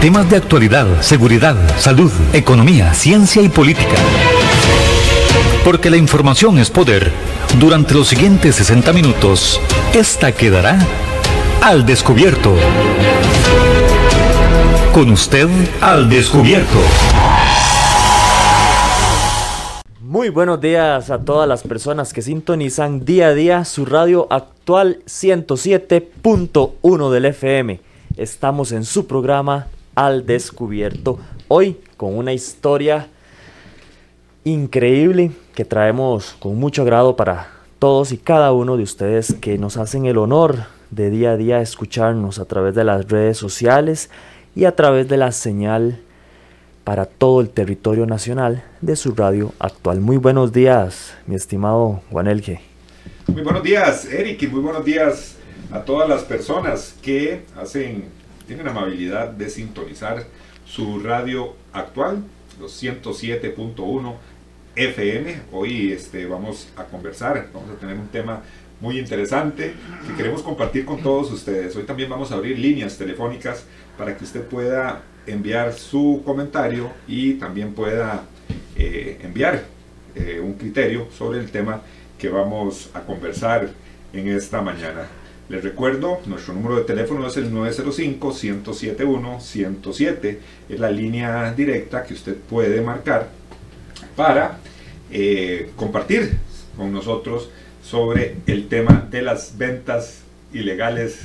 Temas de actualidad, seguridad, salud, economía, ciencia y política. Porque la información es poder. Durante los siguientes 60 minutos, esta quedará al descubierto. Con usted al descubierto. Muy buenos días a todas las personas que sintonizan día a día su radio actual 107.1 del FM. Estamos en su programa Al Descubierto. Hoy con una historia increíble que traemos con mucho agrado para todos y cada uno de ustedes que nos hacen el honor de día a día escucharnos a través de las redes sociales y a través de la señal para todo el territorio nacional de su radio actual. Muy buenos días, mi estimado Juanelge. Muy buenos días, Eric, y muy buenos días a todas las personas que hacen, tienen la amabilidad de sintonizar su radio actual, los 107.1 FM. Hoy este, vamos a conversar, vamos a tener un tema muy interesante que queremos compartir con todos ustedes. Hoy también vamos a abrir líneas telefónicas para que usted pueda enviar su comentario y también pueda eh, enviar eh, un criterio sobre el tema que vamos a conversar en esta mañana. Les recuerdo, nuestro número de teléfono es el 905-107-107. Es la línea directa que usted puede marcar para eh, compartir con nosotros sobre el tema de las ventas ilegales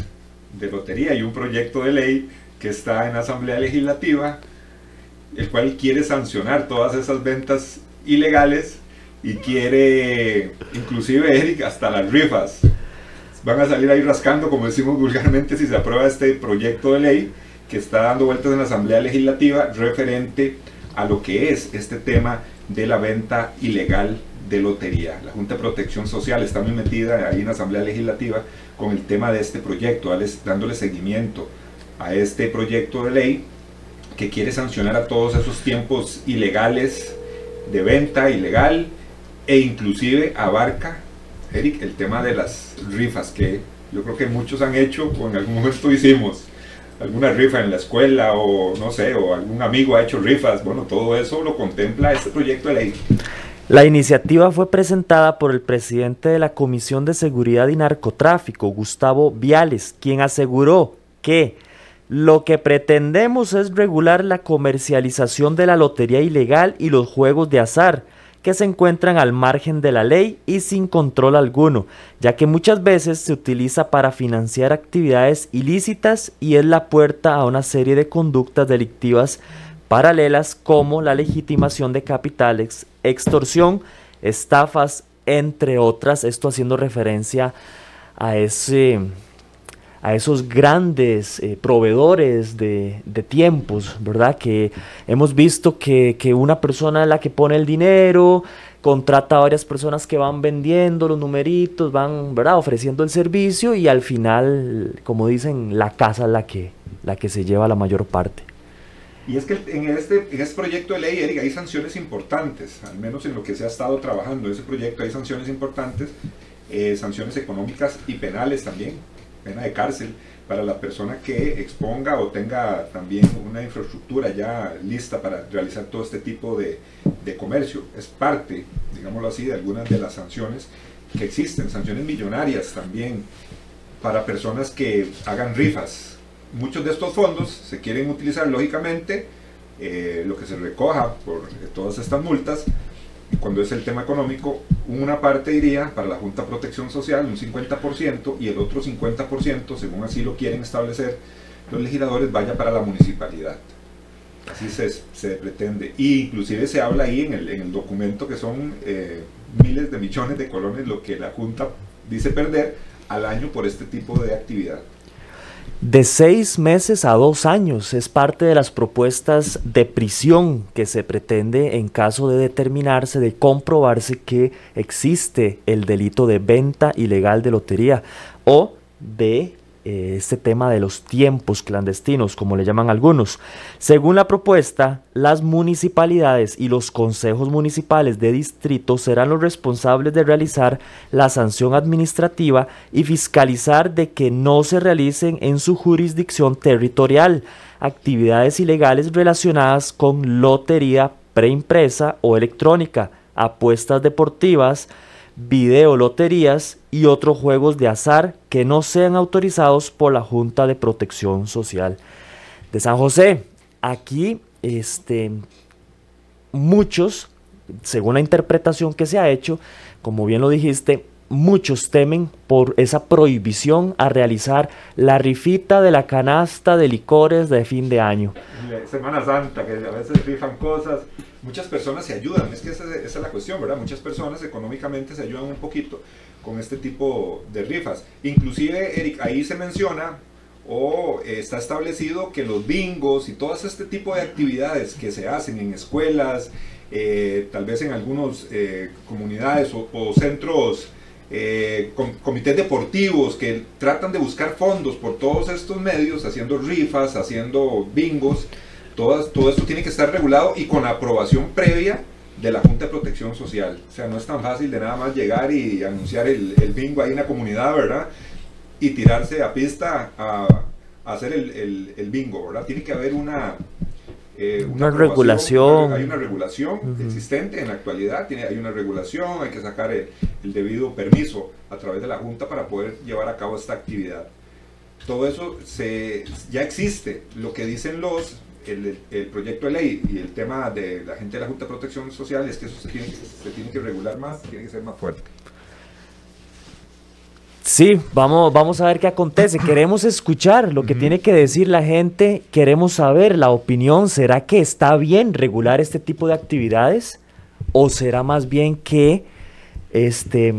de lotería y un proyecto de ley que está en la Asamblea Legislativa, el cual quiere sancionar todas esas ventas ilegales y quiere, inclusive Eric, hasta las rifas. Van a salir ahí rascando, como decimos vulgarmente, si se aprueba este proyecto de ley que está dando vueltas en la Asamblea Legislativa referente a lo que es este tema de la venta ilegal de lotería. La Junta de Protección Social está muy metida ahí en la Asamblea Legislativa con el tema de este proyecto, dándole seguimiento a este proyecto de ley que quiere sancionar a todos esos tiempos ilegales de venta ilegal e inclusive abarca, Eric, el tema de las rifas que yo creo que muchos han hecho o en algún momento hicimos alguna rifa en la escuela o no sé, o algún amigo ha hecho rifas, bueno, todo eso lo contempla este proyecto de ley. La iniciativa fue presentada por el presidente de la Comisión de Seguridad y Narcotráfico, Gustavo Viales, quien aseguró que lo que pretendemos es regular la comercialización de la lotería ilegal y los juegos de azar, que se encuentran al margen de la ley y sin control alguno, ya que muchas veces se utiliza para financiar actividades ilícitas y es la puerta a una serie de conductas delictivas paralelas como la legitimación de capitales, extorsión, estafas, entre otras, esto haciendo referencia a ese a esos grandes eh, proveedores de, tiempos, ¿verdad? Que hemos visto que, una persona es la que pone el dinero, contrata a varias personas que van vendiendo los numeritos, van, ¿verdad? Ofreciendo el servicio y al final, como dicen, la casa es la que, la que se lleva la mayor parte. Y es que en este, en este proyecto de ley, Eric, hay sanciones importantes, al menos en lo que se ha estado trabajando. En ese proyecto hay sanciones importantes, eh, sanciones económicas y penales también pena de cárcel para la persona que exponga o tenga también una infraestructura ya lista para realizar todo este tipo de, de comercio. Es parte, digámoslo así, de algunas de las sanciones que existen, sanciones millonarias también para personas que hagan rifas. Muchos de estos fondos se quieren utilizar lógicamente, eh, lo que se recoja por todas estas multas, cuando es el tema económico, una parte iría para la Junta de Protección Social, un 50%, y el otro 50%, según así lo quieren establecer los legisladores, vaya para la municipalidad. Así se, pretende. Y inclusive se habla ahí en el, en el documento que son eh, miles de millones de colones lo que la Junta dice perder al año por este tipo de actividad. De seis meses a dos años. Es parte de las propuestas de prisión que se pretende en caso de determinarse, de comprobarse que existe el delito de venta ilegal de lotería o de eh, este tema de los tiempos clandestinos, como le llaman algunos. Según la propuesta, las municipalidades y los consejos municipales de distrito serán los responsables de realizar la sanción administrativa y fiscalizar de que no se realicen en su jurisdicción territorial actividades ilegales relacionadas con lotería preimpresa o electrónica, apuestas deportivas, videoloterías y otros juegos de azar que no sean autorizados por la Junta de Protección Social de San José. Aquí, este, muchos, según la interpretación que se ha hecho, como bien lo dijiste, muchos temen por esa prohibición a realizar la rifita de la canasta de licores de fin de año. Semana Santa, que a veces rifan cosas, muchas personas se ayudan, es que esa, es la cuestión, ¿verdad? Muchas personas económicamente se ayudan un poquito con este tipo de rifas. Inclusive, Eric, ahí se menciona o está establecido que los bingos y todo este tipo de actividades que se hacen en escuelas, eh, tal vez en algunas eh, comunidades o centros eh, comités deportivos que tratan de buscar fondos por todos estos medios, haciendo rifas, haciendo bingos, todo, todo esto tiene que estar regulado y con la aprobación previa de la Junta de Protección Social. O sea, no es tan fácil de nada más llegar y anunciar el, bingo ahí en la comunidad, ¿verdad? Y tirarse a pista a, hacer el, el bingo, ¿verdad? Tiene que haber una, eh, una, regulación. Hay una regulación existente en la actualidad, tiene, hay una regulación, hay que sacar el, debido permiso a través de la Junta para poder llevar a cabo esta actividad. Todo eso se, ya existe. Lo que dicen los, el, el, proyecto de ley y el tema de la gente de la Junta de Protección Social es que eso se tiene, se tiene que regular más, tiene que ser más fuerte. Sí, vamos, vamos a ver qué acontece. Queremos escuchar lo que tiene que decir la gente, queremos saber la opinión. ¿Será que está bien regular este tipo de actividades? ¿O será más bien que este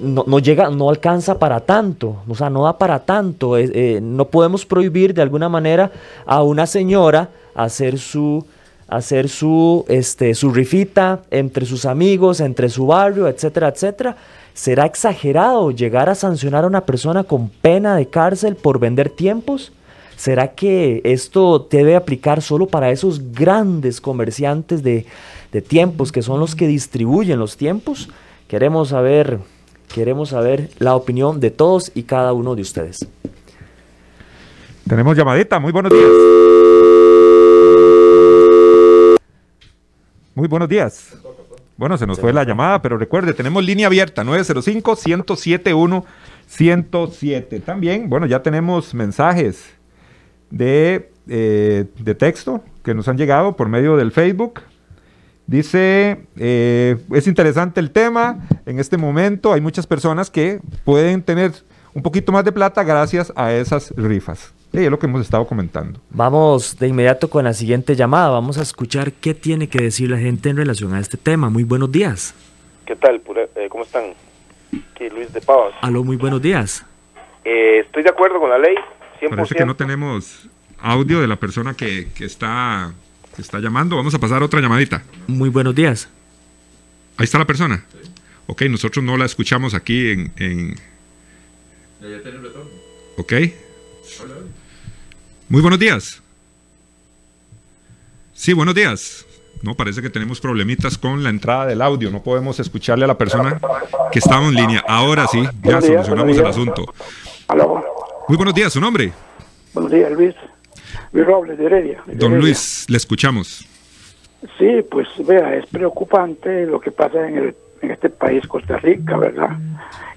no, llega, no alcanza para tanto, o sea, no da para tanto. Eh, no podemos prohibir de alguna manera a una señora hacer su hacer su este su rifita entre sus amigos, entre su barrio, etcétera, etcétera ¿Será exagerado llegar a sancionar a una persona con pena de cárcel por vender tiempos? ¿Será que esto debe aplicar solo para esos grandes comerciantes de, tiempos que son los que distribuyen los tiempos? Queremos saber, queremos saber la opinión de todos y cada uno de ustedes. Tenemos llamadita, muy buenos días. Muy buenos días. Bueno, se nos fue la llamada, pero recuerde, tenemos línea abierta, 905-107-107. También, bueno, ya tenemos mensajes de, eh, de texto que nos han llegado por medio del Facebook. Dice, eh, es interesante el tema, en este momento hay muchas personas que pueden tener un poquito más de plata gracias a esas rifas. Sí, es lo que hemos estado comentando. Vamos de inmediato con la siguiente llamada. Vamos a escuchar qué tiene que decir la gente en relación a este tema. Muy buenos días. ¿Qué tal? Eh, ¿Cómo están? Aquí Luis de Pavas. Aló, muy buenos días. Eh, estoy de acuerdo con la ley. 100%. Parece que no tenemos audio de la persona que, está, está llamando. Vamos a pasar otra llamadita. Muy buenos días. Ahí está la persona. Ok, nosotros no la escuchamos aquí en... en... Ya tiene el retorno. Ok. Hola. Muy buenos días. Sí, buenos días. No, parece que tenemos problemitas con la entrada del audio. No podemos escucharle a la persona que estaba en línea. Ahora sí, ya solucionamos el asunto. Muy buenos días, ¿su nombre? Buenos días, Luis. Luis Robles, de Heredia. Don Luis, le escuchamos. Sí, pues vea, es preocupante lo que pasa en, el, en este país, Costa Rica, ¿verdad?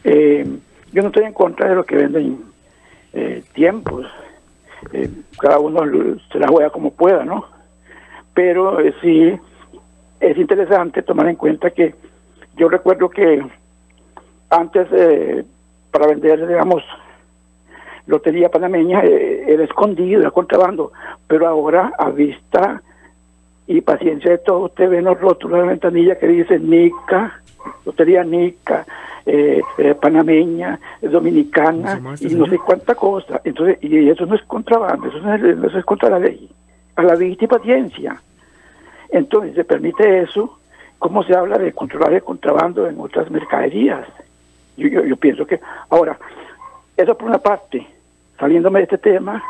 Eh, yo no estoy en contra de lo que venden eh, tiempos eh, cada uno se la juega como pueda, ¿no? Pero sí es interesante tomar en cuenta que yo recuerdo que antes eh, para vender, digamos, lotería panameña era escondido, era contrabando, pero ahora a vista y paciencia de todo, usted ve los rótulos de la ventanilla que dice Nica, lotería Nica, eh, eh, panameña, dominicana y no sé cuánta cosa. Entonces, y eso no es contrabando, eso no es, contra la ley. A la vista y paciencia. Entonces, se permite eso, ¿cómo se habla de controlar el contrabando en otras mercaderías? Yo, yo, pienso que, ahora, eso por una parte, saliéndome de este tema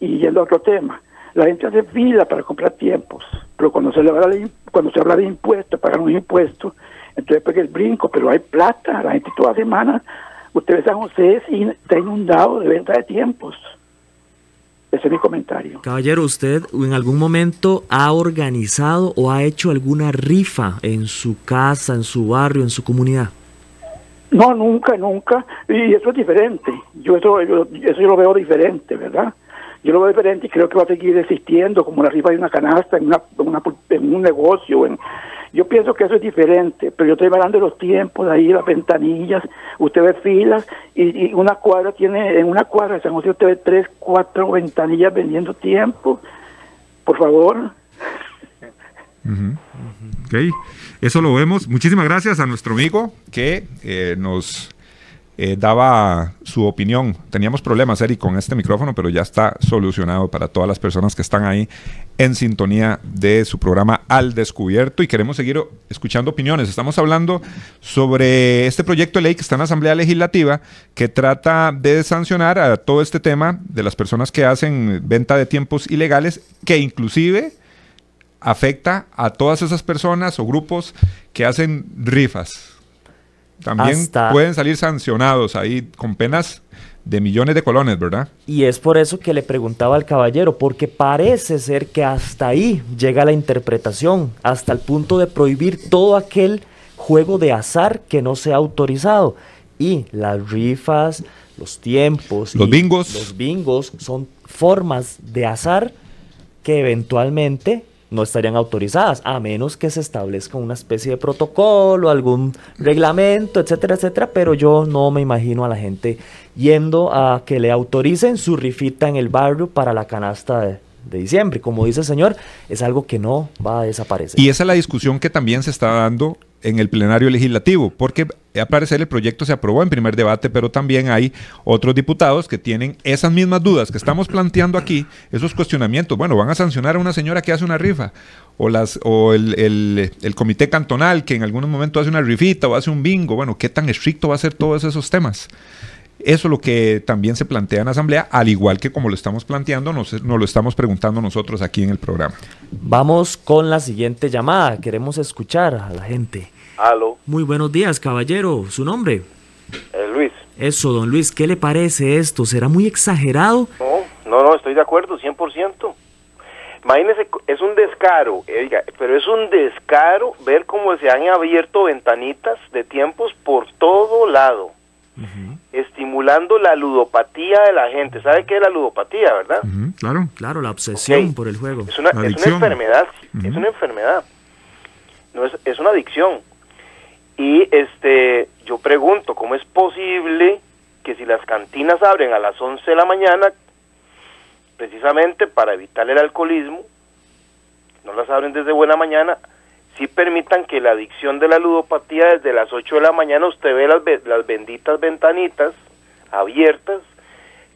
y yendo a otro tema. La gente hace fila para comprar tiempos, pero cuando se, habla de, cuando se habla de impuestos, pagan un impuesto, entonces pega el brinco, pero hay plata, la gente toda semana, ustedes San José está inundado de venta de tiempos. Ese es mi comentario. Caballero, ¿usted en algún momento ha organizado o ha hecho alguna rifa en su casa, en su barrio, en su comunidad? No, nunca, nunca. Y eso es diferente. Yo eso, yo, eso yo lo veo diferente, ¿verdad? Yo lo veo diferente y creo que va a seguir existiendo como la rifa de una canasta en, una, en un negocio, yo pienso que eso es diferente, pero yo estoy hablando de los tiempos, ahí las ventanillas, usted ve filas y, una cuadra tiene, en una cuadra de San José usted ve tres, cuatro ventanillas vendiendo tiempo. Por favor. Ok, eso lo vemos. Muchísimas gracias a nuestro amigo que eh, nos eh, daba su opinión. Teníamos problemas, Eric, con este micrófono, pero ya está solucionado para todas las personas que están ahí en sintonía de su programa Al Descubierto y queremos seguir escuchando opiniones. Estamos hablando sobre este proyecto de ley que está en la Asamblea Legislativa que trata de sancionar a todo este tema de las personas que hacen venta de tiempos ilegales, que inclusive afecta a todas esas personas o grupos que hacen rifas también pueden salir sancionados ahí con penas de millones de colones, ¿verdad? Y es por eso que le preguntaba al caballero, porque parece ser que hasta ahí llega la interpretación, hasta el punto de prohibir todo aquel juego de azar que no sea autorizado. Y las rifas, los tiempos, los bingos. Los bingos son formas de azar que eventualmente no estarían autorizadas, a menos que se establezca una especie de protocolo, algún reglamento, etcétera, etcétera, pero yo no me imagino a la gente yendo a que le autoricen su rifita en el barrio para la canasta de, de diciembre. Como dice el señor, es algo que no va a desaparecer. Y esa es la discusión que también se está dando en el plenario legislativo, porque a parecer el proyecto se aprobó en primer debate, pero también hay otros diputados que tienen esas mismas dudas que estamos planteando aquí, esos cuestionamientos. Bueno, van a sancionar a una señora que hace una rifa, o, las, o el, el comité cantonal que en algún momento hace una rifita o hace un bingo. Bueno, ¿qué tan estricto va a ser todos esos temas? Eso es lo que también se plantea en la Asamblea, al igual que como lo estamos planteando, nos, nos, lo estamos preguntando nosotros aquí en el programa. Vamos con la siguiente llamada. Queremos escuchar a la gente. Aló. Muy buenos días, caballero. ¿Su nombre? Eh, Luis. Eso, don Luis, ¿qué le parece esto? ¿Será muy exagerado? No, no, no, estoy de acuerdo, 100%. Imagínese, es un descaro, pero es un descaro ver cómo se han abierto ventanitas de tiempos por todo lado, estimulando la ludopatía de la gente. ¿Sabe qué es la ludopatía, verdad? claro. Claro, la obsesión por el juego. Es una, es una enfermedad, es una enfermedad. No es, es una adicción. Y este, yo pregunto, ¿cómo es posible que si las cantinas abren a las 11 de la mañana, precisamente para evitar el alcoholismo, no las abren desde buena mañana, si permitan que la adicción de la ludopatía desde las 8 de la mañana usted ve las, las benditas ventanitas abiertas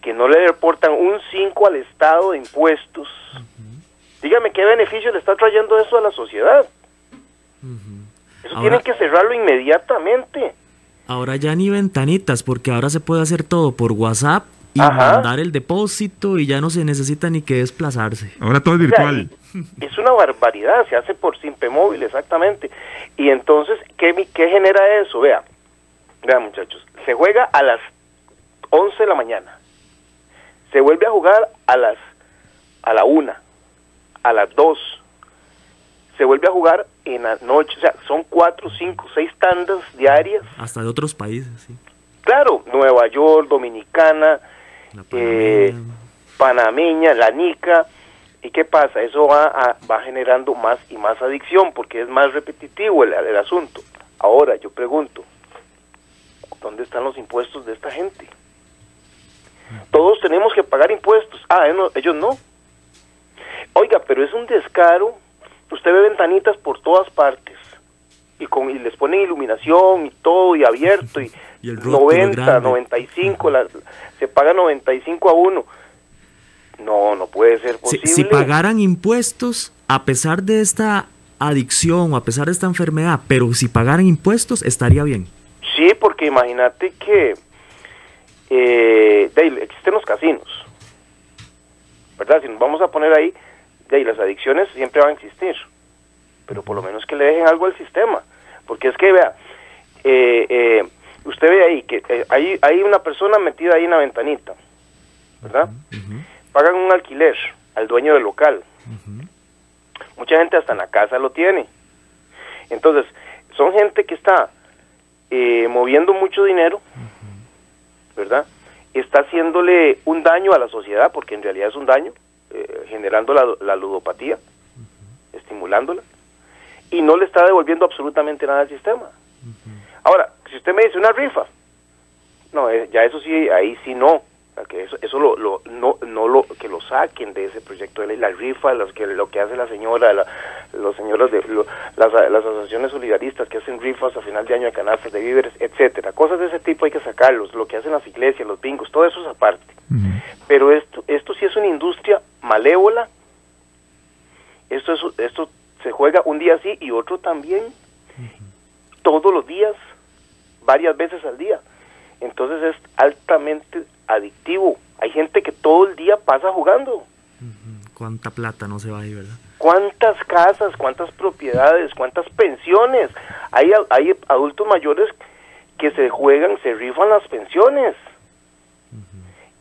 que no le reportan un 5 al Estado de impuestos. Dígame qué beneficio le está trayendo eso a la sociedad. Eso tienen que cerrarlo inmediatamente. Ahora ya ni ventanitas, porque ahora se puede hacer todo por WhatsApp y mandar el depósito y ya no se necesita ni que desplazarse. Ahora todo es virtual. es una barbaridad, se hace por simple móvil, exactamente. Y entonces, ¿qué, ¿qué genera eso? Vea, vea muchachos, se juega a las 11 de la mañana, se vuelve a jugar a las a la 1, a las 2, se vuelve a jugar en la noche, o sea, son cuatro, cinco, seis tandas diarias. Hasta de otros países, sí. Claro, Nueva York, Dominicana, eh, panameña, la Nica. ¿Y qué pasa? Eso va, va generando más y más adicción porque es más repetitivo el, asunto. Ahora, yo pregunto, ¿dónde están los impuestos de esta gente? Todos tenemos que pagar impuestos. Ah, ellos no. Oiga, pero es un descaro usted ve ventanitas por todas partes y, con, y les ponen iluminación y todo y abierto y, y el 90, 95, la, se paga 95 a uno. No, no puede ser posible. Si, si, pagaran impuestos, a pesar de esta adicción o a pesar de esta enfermedad, pero si pagaran impuestos, estaría bien. Sí, porque imagínate que eh, existen los casinos, ¿verdad? Si nos vamos a poner ahí, de las adicciones siempre van a existir, pero por lo menos que le dejen algo al sistema, porque es que vea, eh, eh, usted ve ahí que eh, hay, hay una persona metida ahí en la ventanita, ¿verdad? Pagan un alquiler al dueño del local. Mucha gente hasta en la casa lo tiene. Entonces, son gente que está moviendo mucho dinero, ¿verdad? Está haciéndole un daño a la sociedad, porque en realidad es un daño, generando la, ludopatía, estimulándola, y no le está devolviendo absolutamente nada al sistema. Ahora, si usted me dice una rifa, no, eh, ya eso sí, ahí sí no. Que eso, eso lo, lo, no, no lo, que lo saquen de ese proyecto de ley, la rifa, los que, lo que hace la señora, los señores de las, las, asociaciones solidaristas que hacen rifas a final de año de canastas de víveres, etcétera, cosas de ese tipo hay que sacarlos, lo que hacen las iglesias, los bingos, todo eso es aparte. Pero esto, esto sí es una industria malévola, esto es, esto se juega un día sí y otro también, todos los días, varias veces al día. Entonces es altamente adictivo. Hay gente que todo el día pasa jugando. ¿Cuánta plata no se va ahí, verdad? ¿Cuántas casas, cuántas propiedades, cuántas pensiones? Hay, hay adultos mayores que se juegan, se rifan las pensiones.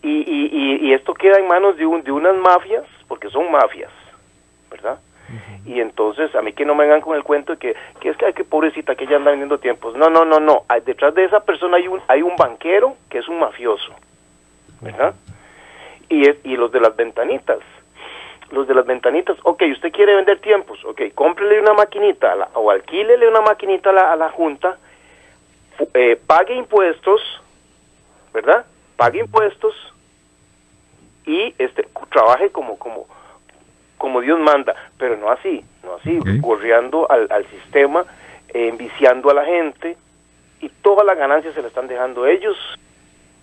y, y, y, esto queda en manos de, un, de unas mafias, porque son mafias, ¿verdad? Y entonces, a mí que no me vengan con el cuento de que, que es que, hay que pobrecita, que ella anda vendiendo tiempos. No, no, no, no. Detrás de esa persona hay un, hay un banquero que es un mafioso. ¿Verdad? Y, es, y los de las ventanitas. Los de las ventanitas, ok, usted quiere vender tiempos, ok, cómprele una maquinita o alquílele una maquinita a la, a la Junta, eh, pague impuestos, ¿verdad? Pague impuestos y este trabaje como como como Dios manda, pero no así, no así, corriendo al, al sistema, eh, enviciando a la gente y todas las ganancias se le están dejando ellos.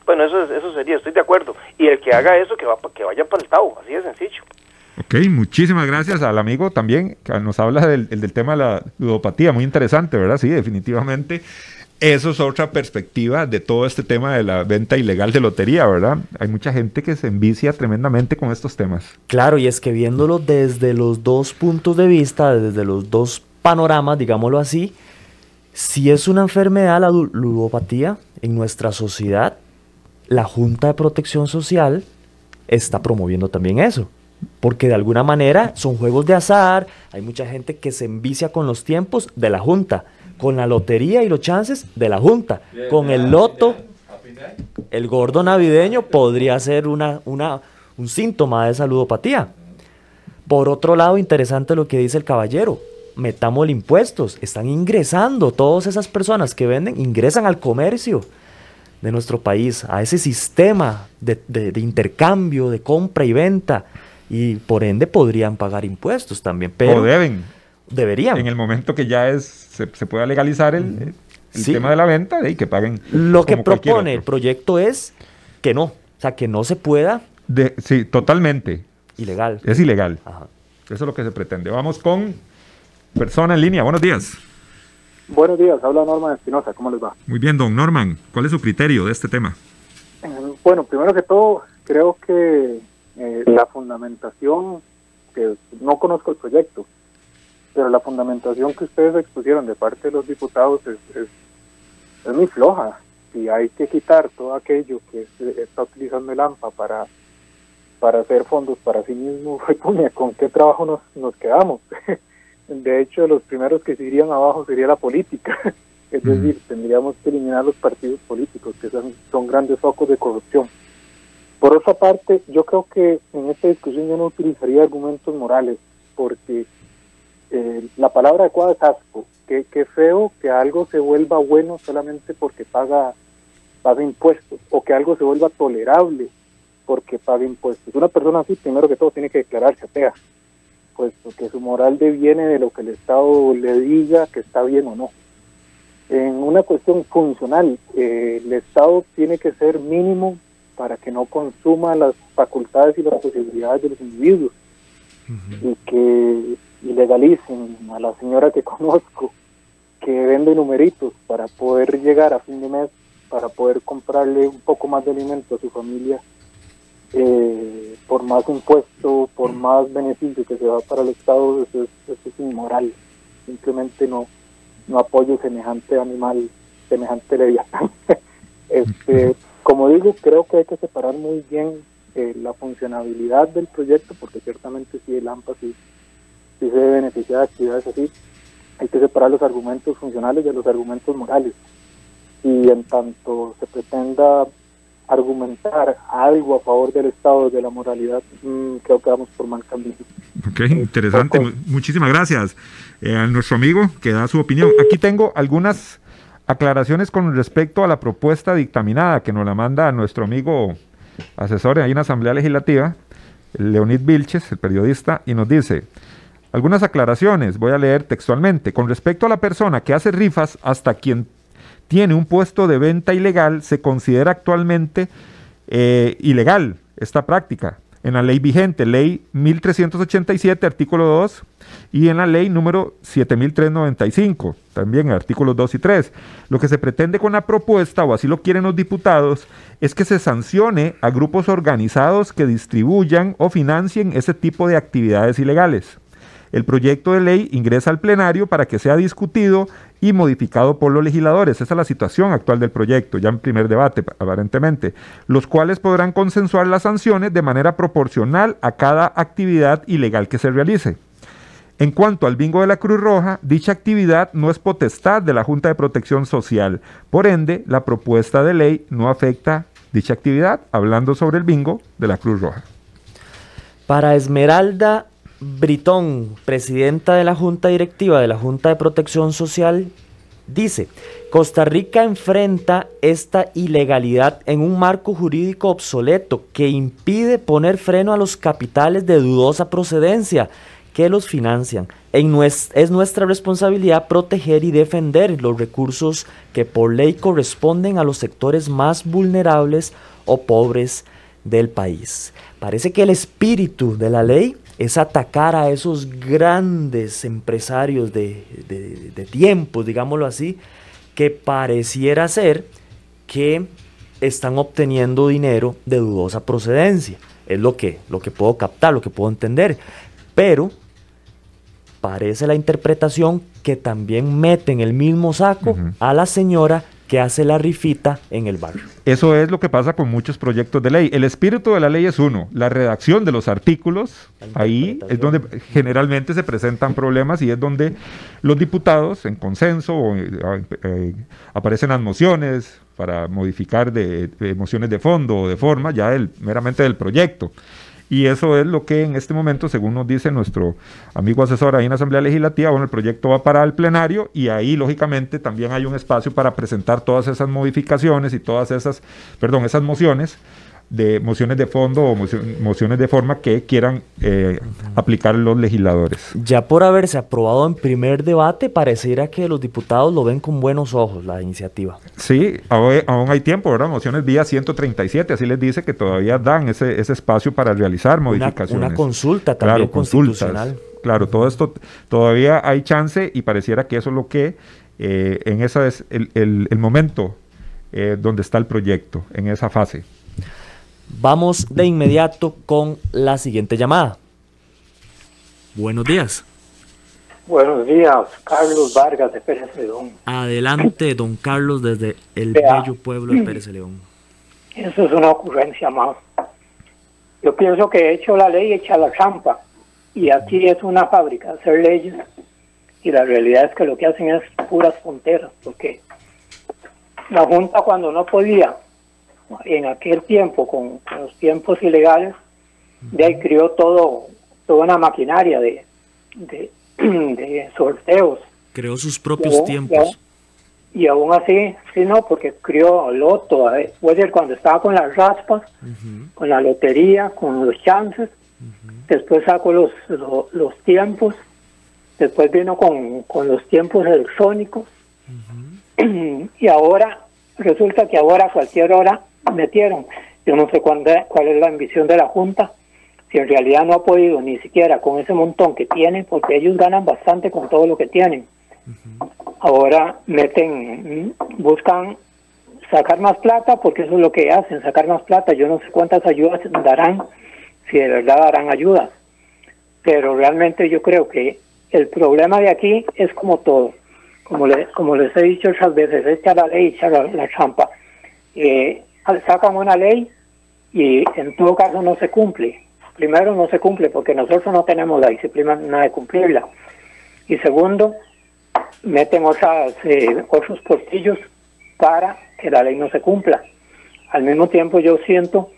Bueno, eso, eso sería, estoy de acuerdo. Y el que haga eso, que, va, que vaya para el Tao, así de sencillo. Ok, muchísimas gracias al amigo también que nos habla del, del tema de la ludopatía, muy interesante, ¿verdad? Sí, definitivamente. Eso es otra perspectiva de todo este tema de la venta ilegal de lotería, ¿verdad? Hay mucha gente que se envicia tremendamente con estos temas. Claro, y es que viéndolo desde los dos puntos de vista, desde los dos panoramas, digámoslo así, si es una enfermedad la ludopatía en nuestra sociedad, la Junta de Protección Social está promoviendo también eso. Porque de alguna manera son juegos de azar, hay mucha gente que se envicia con los tiempos de la Junta con la lotería y los chances de la Junta. Con el loto, el gordo navideño podría ser una, una, un síntoma de saludopatía. Por otro lado, interesante lo que dice el caballero. Metamos impuestos. Están ingresando todas esas personas que venden, ingresan al comercio de nuestro país, a ese sistema de, de intercambio, de compra y venta. Y por ende podrían pagar impuestos también. Pero, deben. Deberían. En el momento que ya es, se, pueda legalizar el, tema de la venta, y que paguen. Lo que propone el proyecto es que no, o sea, que no se pueda. De, sí, totalmente. Ilegal. Es ilegal. Eso es lo que se pretende. Vamos con persona en línea. Buenos días. Buenos días, habla Norman Espinosa, ¿cómo les va? Muy bien, don Norman, ¿cuál es su criterio de este tema? Eh, bueno, primero que todo, creo que eh, la fundamentación, que no conozco el proyecto, pero la fundamentación que ustedes expusieron de parte de los diputados es, es, muy floja. Si hay que quitar todo aquello que está utilizando el AMPA para, para hacer fondos para sí mismo, ¿con qué trabajo nos, nos quedamos? de hecho, los primeros que se irían abajo sería la política. es decir, tendríamos que eliminar los partidos políticos, que son, son grandes focos de corrupción. Por otra parte, yo creo que en esta discusión yo no utilizaría argumentos morales, porque eh, la palabra adecuada es asco. Qué, qué feo que algo se vuelva bueno solamente porque paga, paga impuestos o que algo se vuelva tolerable porque paga impuestos. Una persona así, primero que todo, tiene que declararse atea, puesto que su moral deviene de lo que el Estado le diga que está bien o no. En una cuestión funcional, eh, el Estado tiene que ser mínimo para que no consuma las facultades y las posibilidades de los individuos y que y legalicen a la señora que conozco que vende numeritos para poder llegar a fin de mes para poder comprarle un poco más de alimento a su familia, eh, por más impuesto, por más beneficio que se va para el Estado, eso es, inmoral. Simplemente no, no apoyo semejante animal, semejante leviatán. este, como digo, creo que hay que separar muy bien eh, la funcionabilidad del proyecto, porque ciertamente si el AMPA sí, sí se debe beneficiar de actividades así, hay que separar los argumentos funcionales de los argumentos morales. Y en tanto se pretenda argumentar algo a favor del Estado, de la moralidad, mm, creo que vamos por mal camino. Ok, interesante. Muchísimas gracias eh, a nuestro amigo que da su opinión. Aquí tengo algunas aclaraciones con respecto a la propuesta dictaminada que nos la manda nuestro amigo asesor ahí en la Asamblea Legislativa, Leonid Vilches, el periodista, y nos dice, algunas aclaraciones, voy a leer textualmente, con respecto a la persona que hace rifas hasta quien tiene un puesto de venta ilegal, se considera actualmente eh, ilegal esta práctica en la ley vigente, ley 1387, artículo 2, y en la ley número 7395, también artículos 2 y 3. Lo que se pretende con la propuesta, o así lo quieren los diputados, es que se sancione a grupos organizados que distribuyan o financien ese tipo de actividades ilegales. El proyecto de ley ingresa al plenario para que sea discutido y modificado por los legisladores. Esa es la situación actual del proyecto, ya en primer debate aparentemente, los cuales podrán consensuar las sanciones de manera proporcional a cada actividad ilegal que se realice. En cuanto al bingo de la Cruz Roja, dicha actividad no es potestad de la Junta de Protección Social. Por ende, la propuesta de ley no afecta dicha actividad, hablando sobre el bingo de la Cruz Roja. Para Esmeralda Britón, presidenta de la Junta Directiva de la Junta de Protección Social, dice, Costa Rica enfrenta esta ilegalidad en un marco jurídico obsoleto que impide poner freno a los capitales de dudosa procedencia que los financian. es nuestra responsabilidad proteger y defender los recursos que por ley corresponden a los sectores más vulnerables o pobres del país. Parece que el espíritu de la ley es atacar a esos grandes empresarios de, de, tiempos, digámoslo así, que pareciera ser que están obteniendo dinero de dudosa procedencia. Es lo que, lo que puedo captar, lo que puedo entender. Pero parece la interpretación que también mete en el mismo saco a la señora que hace la rifita en el barrio. Eso es lo que pasa con muchos proyectos de ley. El espíritu de la ley es uno, la redacción de los artículos, ahí es donde generalmente se presentan problemas y es donde los diputados en consenso eh, eh, aparecen las mociones para modificar de, mociones de fondo o de forma ya meramente del proyecto. Y eso es lo que en este momento, según nos dice nuestro amigo asesor ahí en la Asamblea Legislativa, bueno, el proyecto va para el plenario y ahí, lógicamente, también hay un espacio para presentar todas esas modificaciones y todas esas, perdón, esas mociones de mociones de fondo o mociones de forma que quieran eh, aplicar los legisladores. Ya por haberse aprobado en primer debate, pareciera que los diputados lo ven con buenos ojos la iniciativa. Sí, aún, hay tiempo, ¿verdad? Mociones vía 137, así les dice que todavía dan ese, ese espacio para realizar modificaciones. Una, consulta también claro, constitucional. claro, todo esto todavía hay chance y pareciera que eso es lo que eh, en esa es el, el, momento eh, donde está el proyecto, en esa fase. Vamos de inmediato con la siguiente llamada. Buenos días. Buenos días, Carlos Vargas de Pérez León. Adelante, don Carlos, desde el bello pueblo de Pérez León. Eso es una ocurrencia más. Yo pienso que he hecho la ley, hecha la trampa. Y aquí es una fábrica de hacer leyes. Y la realidad es que lo que hacen es puras fronteras, porque la Junta cuando no podía en aquel tiempo, con, los tiempos ilegales, de ahí crió todo, toda una maquinaria de, de, sorteos. Creó sus propios tiempos. Y, aún así, sí, no, porque crió loto, puede ser cuando estaba con las raspas, con la lotería, con los chances, después sacó los, los, tiempos, después vino con, con los tiempos electrónicos, y ahora resulta que ahora a cualquier hora metieron. Yo no sé cuál, cuál es la ambición de la Junta, si en realidad no ha podido ni siquiera con ese montón que tienen, porque ellos ganan bastante con todo lo que tienen. Ahora meten, buscan sacar más plata, porque eso es lo que hacen, sacar más plata. Yo no sé cuántas ayudas darán, si de verdad darán ayudas, pero realmente yo creo que el problema de aquí es como todo, como, le, como les he dicho muchas veces, echar la ley, echar la, trampa. Eh, sacan una ley y en todo caso no se cumple. Primero no se cumple porque nosotros no tenemos la disciplina de cumplirla. Y segundo, meten otras, eh, otros portillos para que la ley no se cumpla. Al mismo tiempo yo siento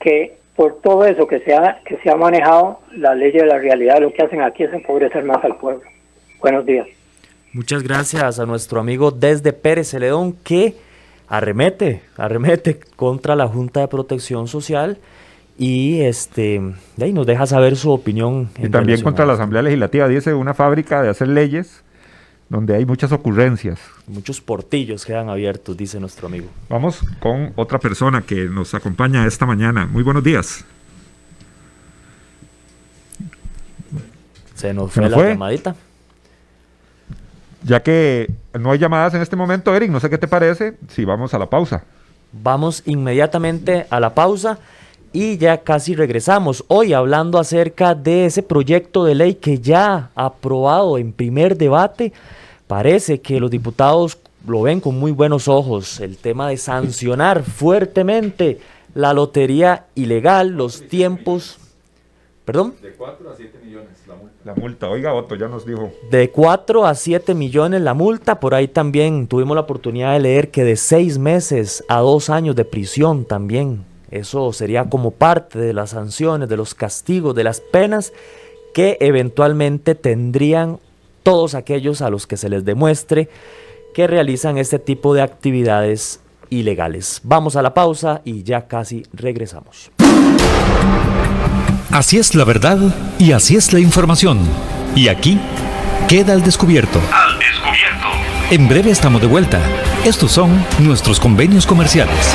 que por todo eso que se ha, que se ha manejado, la ley de la realidad lo que hacen aquí es empobrecer más al pueblo. Buenos días. Muchas gracias a nuestro amigo desde Pérez Celedón que arremete, arremete contra la Junta de Protección Social y este de ahí nos deja saber su opinión. Y también contra la Asamblea Legislativa, dice una fábrica de hacer leyes donde hay muchas ocurrencias. Muchos portillos quedan abiertos, dice nuestro amigo. Vamos con otra persona que nos acompaña esta mañana. Muy buenos días. Se nos fue la llamadita. Ya que no hay llamadas en este momento, Eric, no sé qué te parece si vamos a la pausa. Vamos inmediatamente a la pausa y ya casi regresamos. Hoy hablando acerca de ese proyecto de ley que ya aprobado en primer debate. Parece que los diputados lo ven con muy buenos ojos. El tema de sancionar fuertemente la lotería ilegal, los tiempos. ¿Perdón? De 4 a 7 millones la multa. La multa, oiga Otto, ya nos dijo. De 4 a 7 millones la multa. Por ahí también tuvimos la oportunidad de leer que de 6 meses a 2 años de prisión también eso sería como parte de las sanciones, de los castigos, de las penas que eventualmente tendrían todos aquellos a los que se les demuestre que realizan este tipo de actividades ilegales. Vamos a la pausa y ya casi regresamos. Así es la verdad y así es la información. Y aquí queda el descubierto. Al descubierto. En breve estamos de vuelta. Estos son nuestros convenios comerciales.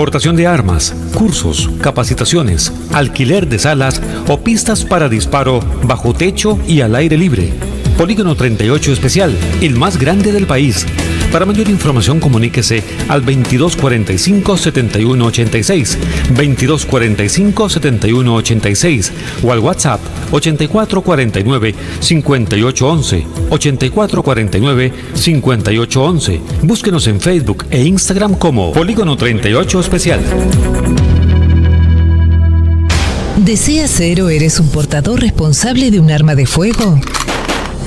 Portación de armas, cursos, capacitaciones, alquiler de salas o pistas para disparo bajo techo y al aire libre. Polígono 38 Especial, el más grande del país. Para mayor información comuníquese al 2245-7186, 2245-7186 o al WhatsApp 8449-5811, 8449-5811. Búsquenos en Facebook e Instagram como Polígono 38 Especial. ¿Deseas ser o eres un portador responsable de un arma de fuego?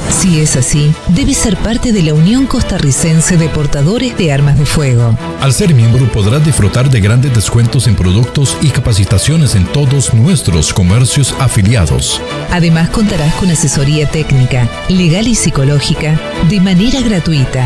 Si es así, debes ser parte de la Unión Costarricense de Portadores de Armas de Fuego. Al ser miembro podrás disfrutar de grandes descuentos en productos y capacitaciones en todos nuestros comercios afiliados. Además contarás con asesoría técnica, legal y psicológica de manera gratuita.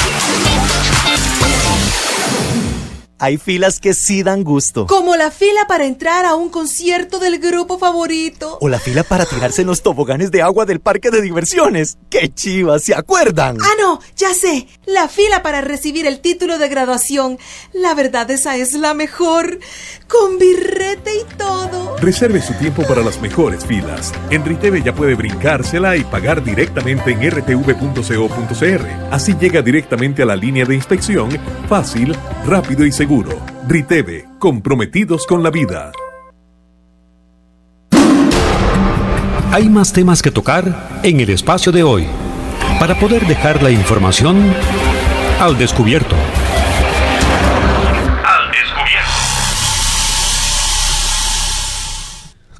Hay filas que sí dan gusto. Como la fila para entrar a un concierto del grupo favorito. O la fila para tirarse en los toboganes de agua del parque de diversiones. ¡Qué chivas! ¿Se acuerdan? Ah, no, ya sé. La fila para recibir el título de graduación. La verdad, esa es la mejor. Con birrete y todo. Reserve su tiempo para las mejores filas. En Riteve ya puede brincársela y pagar directamente en rtv.co.cr. Así llega directamente a la línea de inspección, fácil, rápido y seguro. Riteve, comprometidos con la vida. Hay más temas que tocar en el espacio de hoy para poder dejar la información al descubierto.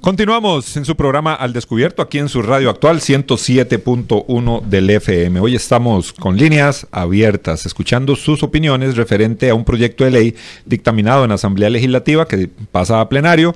Continuamos en su programa Al Descubierto, aquí en su radio actual 107.1 del FM. Hoy estamos con líneas abiertas, escuchando sus opiniones referente a un proyecto de ley dictaminado en la Asamblea Legislativa que pasa a plenario,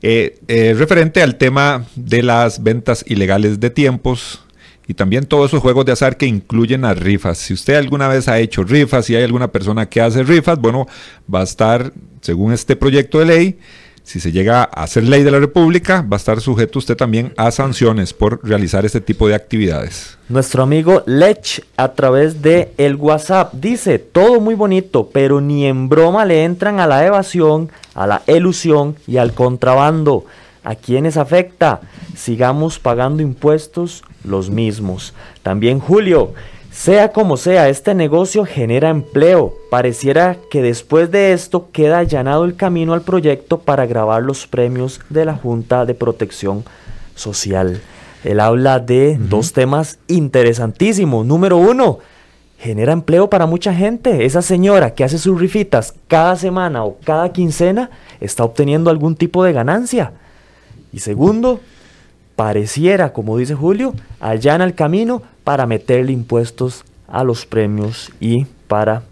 eh, eh, referente al tema de las ventas ilegales de tiempos y también todos esos juegos de azar que incluyen las rifas. Si usted alguna vez ha hecho rifas, si hay alguna persona que hace rifas, bueno, va a estar, según este proyecto de ley, si se llega a hacer ley de la República, va a estar sujeto usted también a sanciones por realizar este tipo de actividades. Nuestro amigo Lech a través de el WhatsApp dice, todo muy bonito, pero ni en broma le entran a la evasión, a la elusión y al contrabando. ¿A quiénes afecta? Sigamos pagando impuestos los mismos. También Julio, sea como sea, este negocio genera empleo. Pareciera que después de esto queda allanado el camino al proyecto para grabar los premios de la Junta de Protección Social. Él habla de dos temas interesantísimos. Número uno, genera empleo para mucha gente. Esa señora que hace sus rifitas cada semana o cada quincena está obteniendo algún tipo de ganancia. Y segundo, pareciera, como dice Julio, allana el camino para meterle impuestos a los premios y para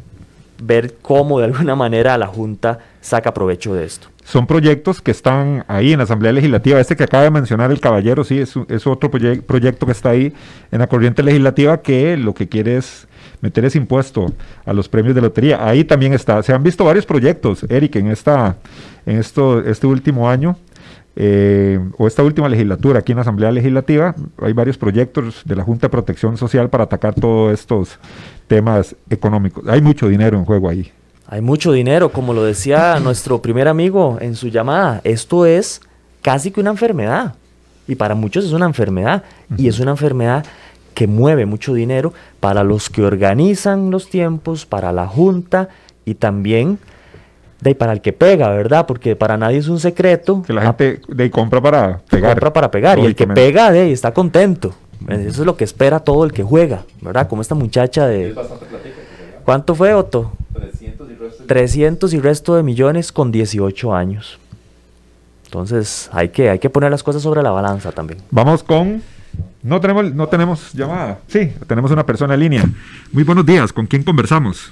ver cómo de alguna manera la Junta saca provecho de esto. Son proyectos que están ahí en la Asamblea Legislativa. Este que acaba de mencionar el caballero, sí, es, otro proyecto que está ahí en la corriente legislativa que lo que quiere es meter ese impuesto a los premios de lotería. Ahí también está. Se han visto varios proyectos, Eric, en, esta, en esto, este último año eh, o esta última legislatura aquí en la Asamblea Legislativa, hay varios proyectos de la Junta de Protección Social para atacar todos estos temas económicos. Hay mucho dinero en juego ahí. Hay mucho dinero, como lo decía nuestro primer amigo en su llamada, esto es casi que una enfermedad. Y para muchos es una enfermedad. Y es una enfermedad que mueve mucho dinero para los que organizan los tiempos, para la Junta y también de para el que pega, ¿verdad? Porque para nadie es un secreto. Que la gente de compra para pegar. Compra para pegar. Y el que pega de está contento. Eso es lo que espera todo el que juega, ¿verdad? Como esta muchacha de... ¿Cuánto fue, Otto? 300 y resto de, 300 y resto de millones con 18 años. Entonces hay que, hay que poner las cosas sobre la balanza también. Vamos con... No tenemos, no tenemos llamada. Sí, tenemos una persona en línea. Muy buenos días. ¿Con quién conversamos?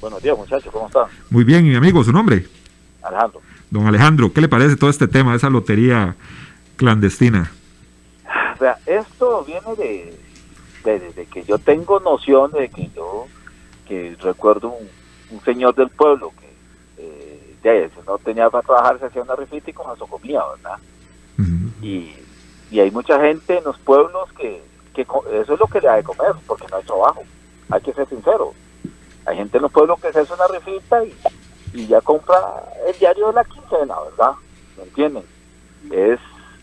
Buenos días, muchachos, ¿cómo están? Muy bien, mi amigo, ¿su nombre? Alejandro. Don Alejandro, ¿qué le parece todo este tema, esa lotería clandestina? O sea, esto viene de, de, que yo tengo noción de que yo, que recuerdo un, señor del pueblo que eh, ya, no tenía para trabajar, se hacía una rifita y con eso comía, ¿verdad? y, y hay mucha gente en los pueblos que, que eso es lo que le da de comer, porque no hay trabajo. Hay que ser sincero hay gente en los pueblos que se hace una rifita y, ya compra el diario de la quincena, ¿verdad? ¿Me entienden? Es,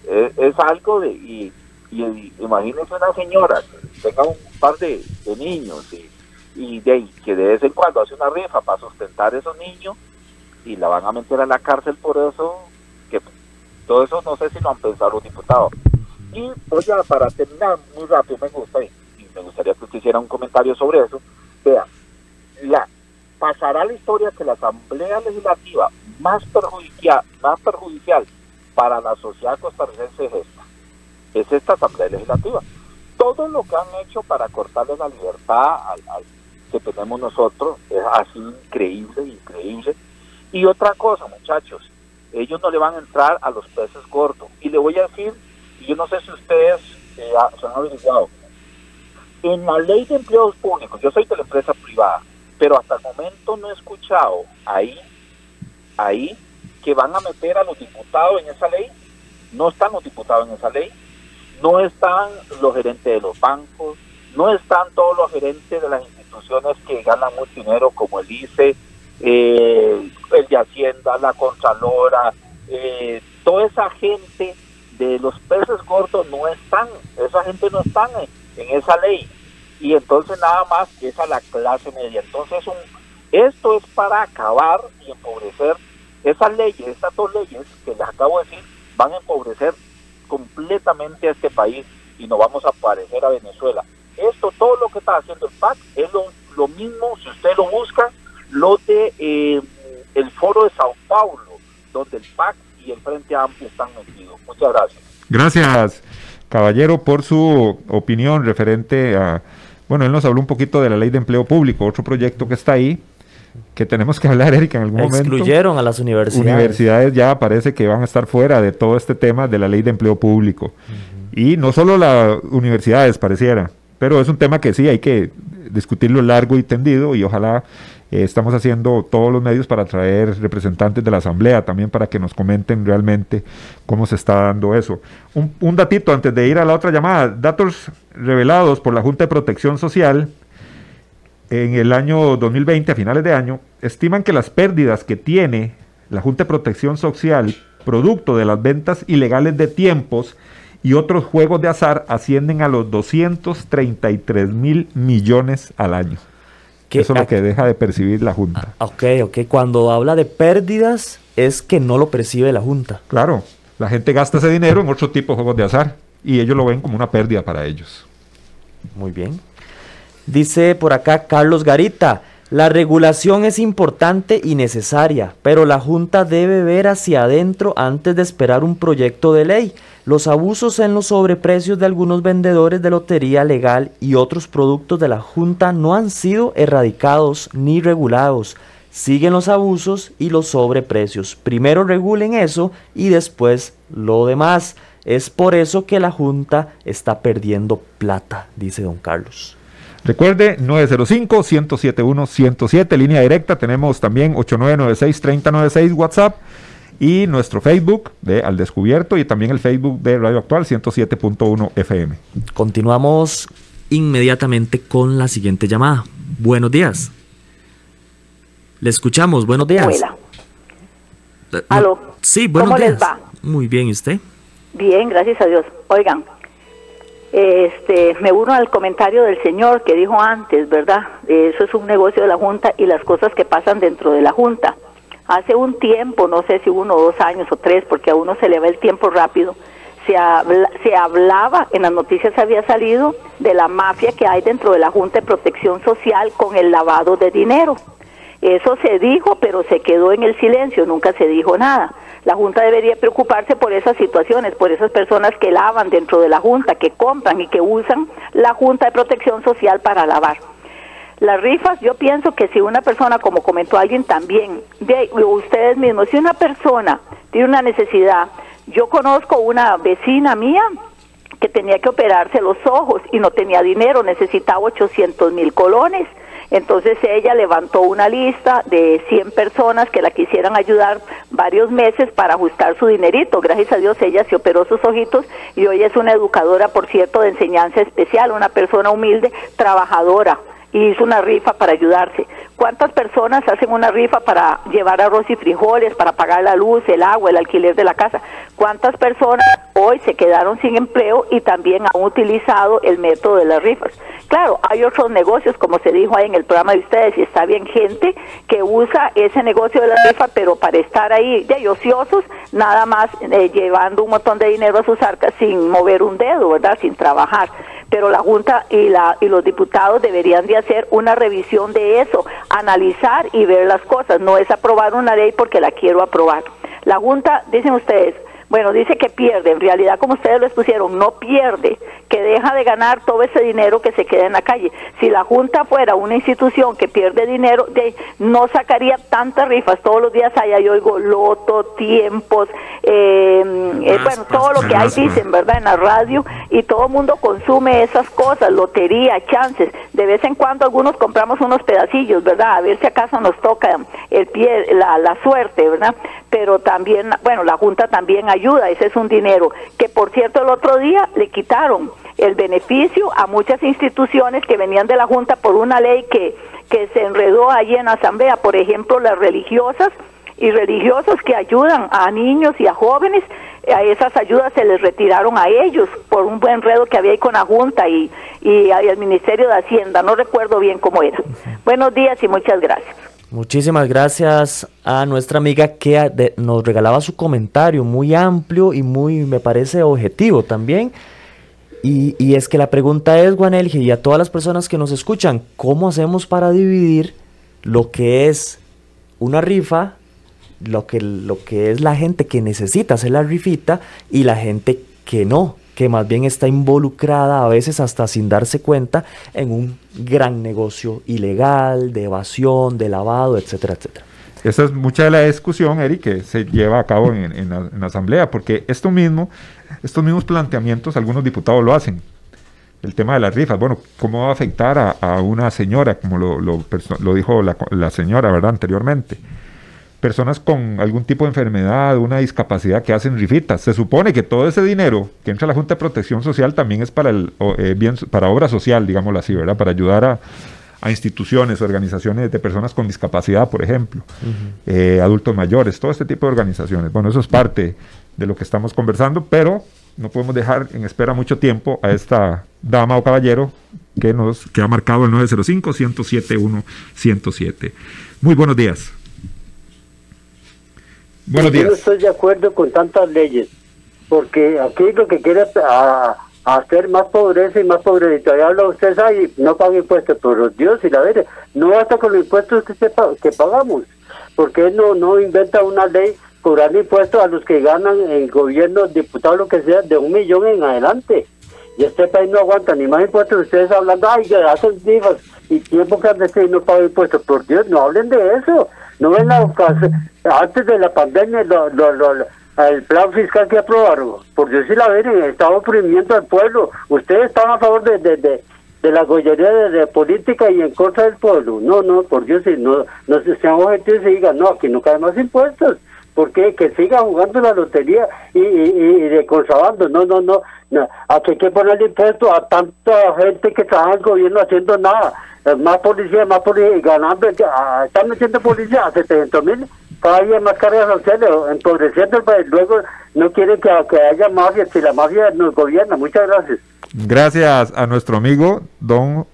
es, algo de... Y, y, imagínense una señora que tenga un par de, niños y, y de, que de vez en cuando hace una rifa para sustentar esos niños y la van a meter a la cárcel por eso, que todo eso no sé si lo han pensado los diputados. Y pues ya para terminar muy rápido me gusta y me gustaría que usted hiciera un comentario sobre eso. Vea, la, pasará la historia que la Asamblea Legislativa más perjudicial, más perjudicial para la sociedad costarricense es esta. Es esta Asamblea Legislativa. Todo lo que han hecho para cortarle la libertad al, que tenemos nosotros es así increíble, increíble. Y otra cosa, muchachos, ellos no le van a entrar a los peces gordos. Y le voy a decir, yo no sé si ustedes eh, se han averiguado, en la ley de empleados públicos, yo soy de la empresa privada, pero hasta el momento no he escuchado ahí ahí que van a meter a los diputados en esa ley. No están los diputados en esa ley, no están los gerentes de los bancos, no están todos los gerentes de las instituciones que ganan mucho dinero como el ICE, eh, el de Hacienda, la Contralora, eh, toda esa gente de los peces gordos no están, esa gente no está en, en esa ley. Y entonces nada más es a la clase media. Entonces un, esto es para acabar y empobrecer esas leyes, estas dos leyes que les acabo de decir, van a empobrecer completamente a este país y nos vamos a parecer a Venezuela. Esto, todo lo que está haciendo el PAC es lo, mismo, si usted lo busca, lo de eh, el foro de Sao Paulo, donde el PAC y el Frente Amplio están metidos. Muchas gracias. Gracias, caballero, por su opinión referente a, bueno, él nos habló un poquito de la ley de empleo público, otro proyecto que está ahí, que tenemos que hablar, Erika, en algún momento. Excluyeron a las universidades. Universidades ya parece que van a estar fuera de todo este tema de la ley de empleo público. Y no solo las universidades, pareciera, pero es un tema que sí hay que discutirlo largo y tendido y ojalá eh, estamos haciendo todos los medios para traer representantes de la Asamblea también para que nos comenten realmente cómo se está dando eso. Un, un datito antes de ir a la otra llamada, datos revelados por la Junta de Protección Social en el año 2020, a finales de año, estiman que las pérdidas que tiene la Junta de Protección Social, producto de las ventas ilegales de tiempos y otros juegos de azar, ascienden a los 233 mil millones al año. Eso es lo que deja de percibir la Junta. Ah, ok, ok. Cuando habla de pérdidas, es que no lo percibe la Junta. Claro, la gente gasta ese dinero en otro tipo de juegos de azar y ellos lo ven como una pérdida para ellos. Muy bien. Dice por acá Carlos Garita, la regulación es importante y necesaria, pero la Junta debe ver hacia adentro antes de esperar un proyecto de ley. Los abusos en los sobreprecios de algunos vendedores de lotería legal y otros productos de la Junta no han sido erradicados ni regulados. Siguen los abusos y los sobreprecios. Primero regulen eso y después lo demás. Es por eso que la Junta está perdiendo plata, dice don Carlos. Recuerde, 905-107-107, línea directa. Tenemos también 8996-3096 WhatsApp y nuestro Facebook de Al Descubierto y también el Facebook de Radio Actual 107.1 FM. Continuamos inmediatamente con la siguiente llamada. Buenos días. Le escuchamos, buenos días. Hola. Eh, Aló. Sí, buenos días. Muy bien, ¿y usted? Bien, gracias a Dios. Oigan, este, me uno al comentario del señor que dijo antes, ¿verdad? Eso es un negocio de la Junta y las cosas que pasan dentro de la Junta. Hace un tiempo, no sé si uno, dos años o tres, porque a uno se le va el tiempo rápido, se, se hablaba, en las noticias había salido de la mafia que hay dentro de la Junta de Protección Social con el lavado de dinero. Eso se dijo, pero se quedó en el silencio, nunca se dijo nada. La Junta debería preocuparse por esas situaciones, por esas personas que lavan dentro de la Junta, que compran y que usan la Junta de Protección Social para lavar. Las rifas, yo pienso que si una persona, como comentó alguien también, de ustedes mismos, si una persona tiene una necesidad, yo conozco una vecina mía que tenía que operarse los ojos y no tenía dinero, necesitaba 800 mil colones entonces ella levantó una lista de 100 personas que la quisieran ayudar varios meses para ajustar su dinerito. Gracias a Dios ella se operó sus ojitos y hoy es una educadora, por cierto, de enseñanza especial, una persona humilde, trabajadora y hizo una rifa para ayudarse. ¿Cuántas personas hacen una rifa para llevar arroz y frijoles, para pagar la luz, el agua, el alquiler de la casa? ¿Cuántas personas hoy se quedaron sin empleo y también han utilizado el método de las rifas? Claro, hay otros negocios, como se dijo ahí en el programa de ustedes, y está bien gente que usa ese negocio de la rifa, pero para estar ahí de ociosos, nada más eh, llevando un montón de dinero a sus arcas sin mover un dedo, ¿verdad? Sin trabajar pero la Junta y, la, y los diputados deberían de hacer una revisión de eso, analizar y ver las cosas. No es aprobar una ley porque la quiero aprobar. La Junta, dicen ustedes, Bueno, dice que pierde, en realidad como ustedes lo expusieron, no pierde, que deja de ganar todo ese dinero que se queda en la calle. Si la Junta fuera una institución que pierde dinero, de, no sacaría tantas rifas, todos los días hay, yo oigo loto, tiempos, eh, eh, bueno, todo lo que hay dicen, ¿verdad? En la radio, y todo el mundo consume esas cosas, lotería, chances, de vez en cuando algunos compramos unos pedacillos, ¿verdad? A ver si acaso nos toca el pie, la, la suerte, ¿verdad? Pero también, bueno, la Junta también ayuda, ese es un dinero que por cierto el otro día le quitaron el beneficio a muchas instituciones que venían de la Junta por una ley que, que se enredó allí en asamblea, por ejemplo las religiosas y religiosos que ayudan a niños y a jóvenes, a esas ayudas se les retiraron a ellos por un buen enredo que había ahí con la Junta y, y, el Ministerio de Hacienda, no recuerdo bien cómo era. Buenos días y muchas gracias. Muchísimas gracias a nuestra amiga que nos regalaba su comentario muy amplio y muy, me parece, objetivo también. Y, y es que la pregunta es, Juanelge, y a todas las personas que nos escuchan, ¿cómo hacemos para dividir lo que es una rifa, lo que, lo que es la gente que necesita hacer la rifita y la gente que no? Que más bien está involucrada a veces hasta sin darse cuenta en un gran negocio ilegal, de evasión, de lavado, etcétera, etcétera. Esa es mucha de la discusión, Eric, que se lleva a cabo en, la, Asamblea, porque esto mismo, estos mismos planteamientos algunos diputados lo hacen. El tema de las rifas, bueno, ¿cómo va a afectar a, una señora, como lo, lo, dijo la, la señora, ¿verdad?, anteriormente? Personas con algún tipo de enfermedad, una discapacidad que hacen rifitas. Se supone que todo ese dinero que entra a la Junta de Protección Social también es para el eh, bien, para obra social, digámoslo así, ¿verdad? Para ayudar a, instituciones, organizaciones de personas con discapacidad, por ejemplo, eh, adultos mayores, todo este tipo de organizaciones. Bueno, eso es parte de lo que estamos conversando, pero no podemos dejar en espera mucho tiempo a esta dama o caballero que nos que ha marcado el 905 107 107. Muy buenos días. Buenos días. Yo no estoy de acuerdo con tantas leyes, porque aquí lo que quiere a, hacer más pobreza y más pobreza. Y todavía habla usted ahí, no paga impuestos, pero Dios y la verdad, no basta con los impuestos que, que pagamos, porque él no, no inventa una ley cobrando impuestos a los que ganan en gobierno, diputados, lo que sea, de un millón en adelante. Y este país no aguanta ni más impuestos. Ustedes hablando, ay, que hacen divas y tiempo que y no paga impuestos. Por Dios, no hablen de eso. No ven la antes de la pandemia, el plan fiscal que aprobaron, por decir la verdad, estaba oprimiendo al pueblo. Ustedes están a favor de, de, de, la gollería de, política y en contra del pueblo. No, no, por Dios, no, no sean objetivos y digan, no, aquí no caen más impuestos. porque Que siga jugando la lotería y, y, de contrabando. No, no, no. no. Aquí hay que ponerle impuestos a tanta gente que trabaja en el gobierno haciendo nada más policía, más policía, ganando, ah, están metiendo policía a 700 mil, cada día más cargas sociales, empobreciendo el país. Luego no quieren que, haya mafia, si la mafia nos gobierna. Muchas gracias. Gracias a nuestro amigo don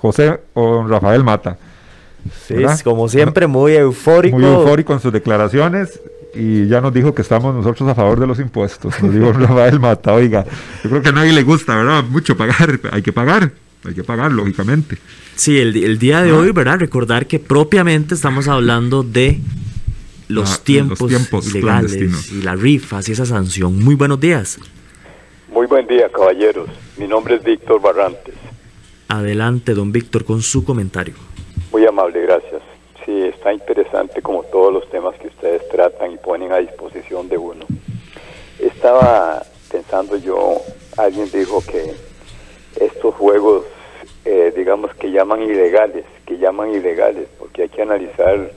José o don Rafael Mata. Sí, como siempre, muy eufórico. Muy eufórico en sus declaraciones y ya nos dijo que estamos nosotros a favor de los impuestos. Nos dijo Rafael Mata, oiga, yo creo que a nadie le gusta, ¿verdad? Mucho pagar, hay que pagar, hay que pagar, lógicamente. Sí, el, día de ah. hoy, ¿verdad? Recordar que propiamente estamos hablando de los, ah, tiempos, legales y las rifas y esa sanción. Muy buenos días. Muy buen día, caballeros. Mi nombre es Víctor Barrantes. Adelante, don Víctor, con su comentario. Muy amable, gracias. Sí, está interesante como todos los temas que ustedes tratan y ponen a disposición de uno. Estaba pensando yo, alguien dijo que estos juegos eh, digamos, que llaman ilegales, que llaman ilegales, porque hay que analizar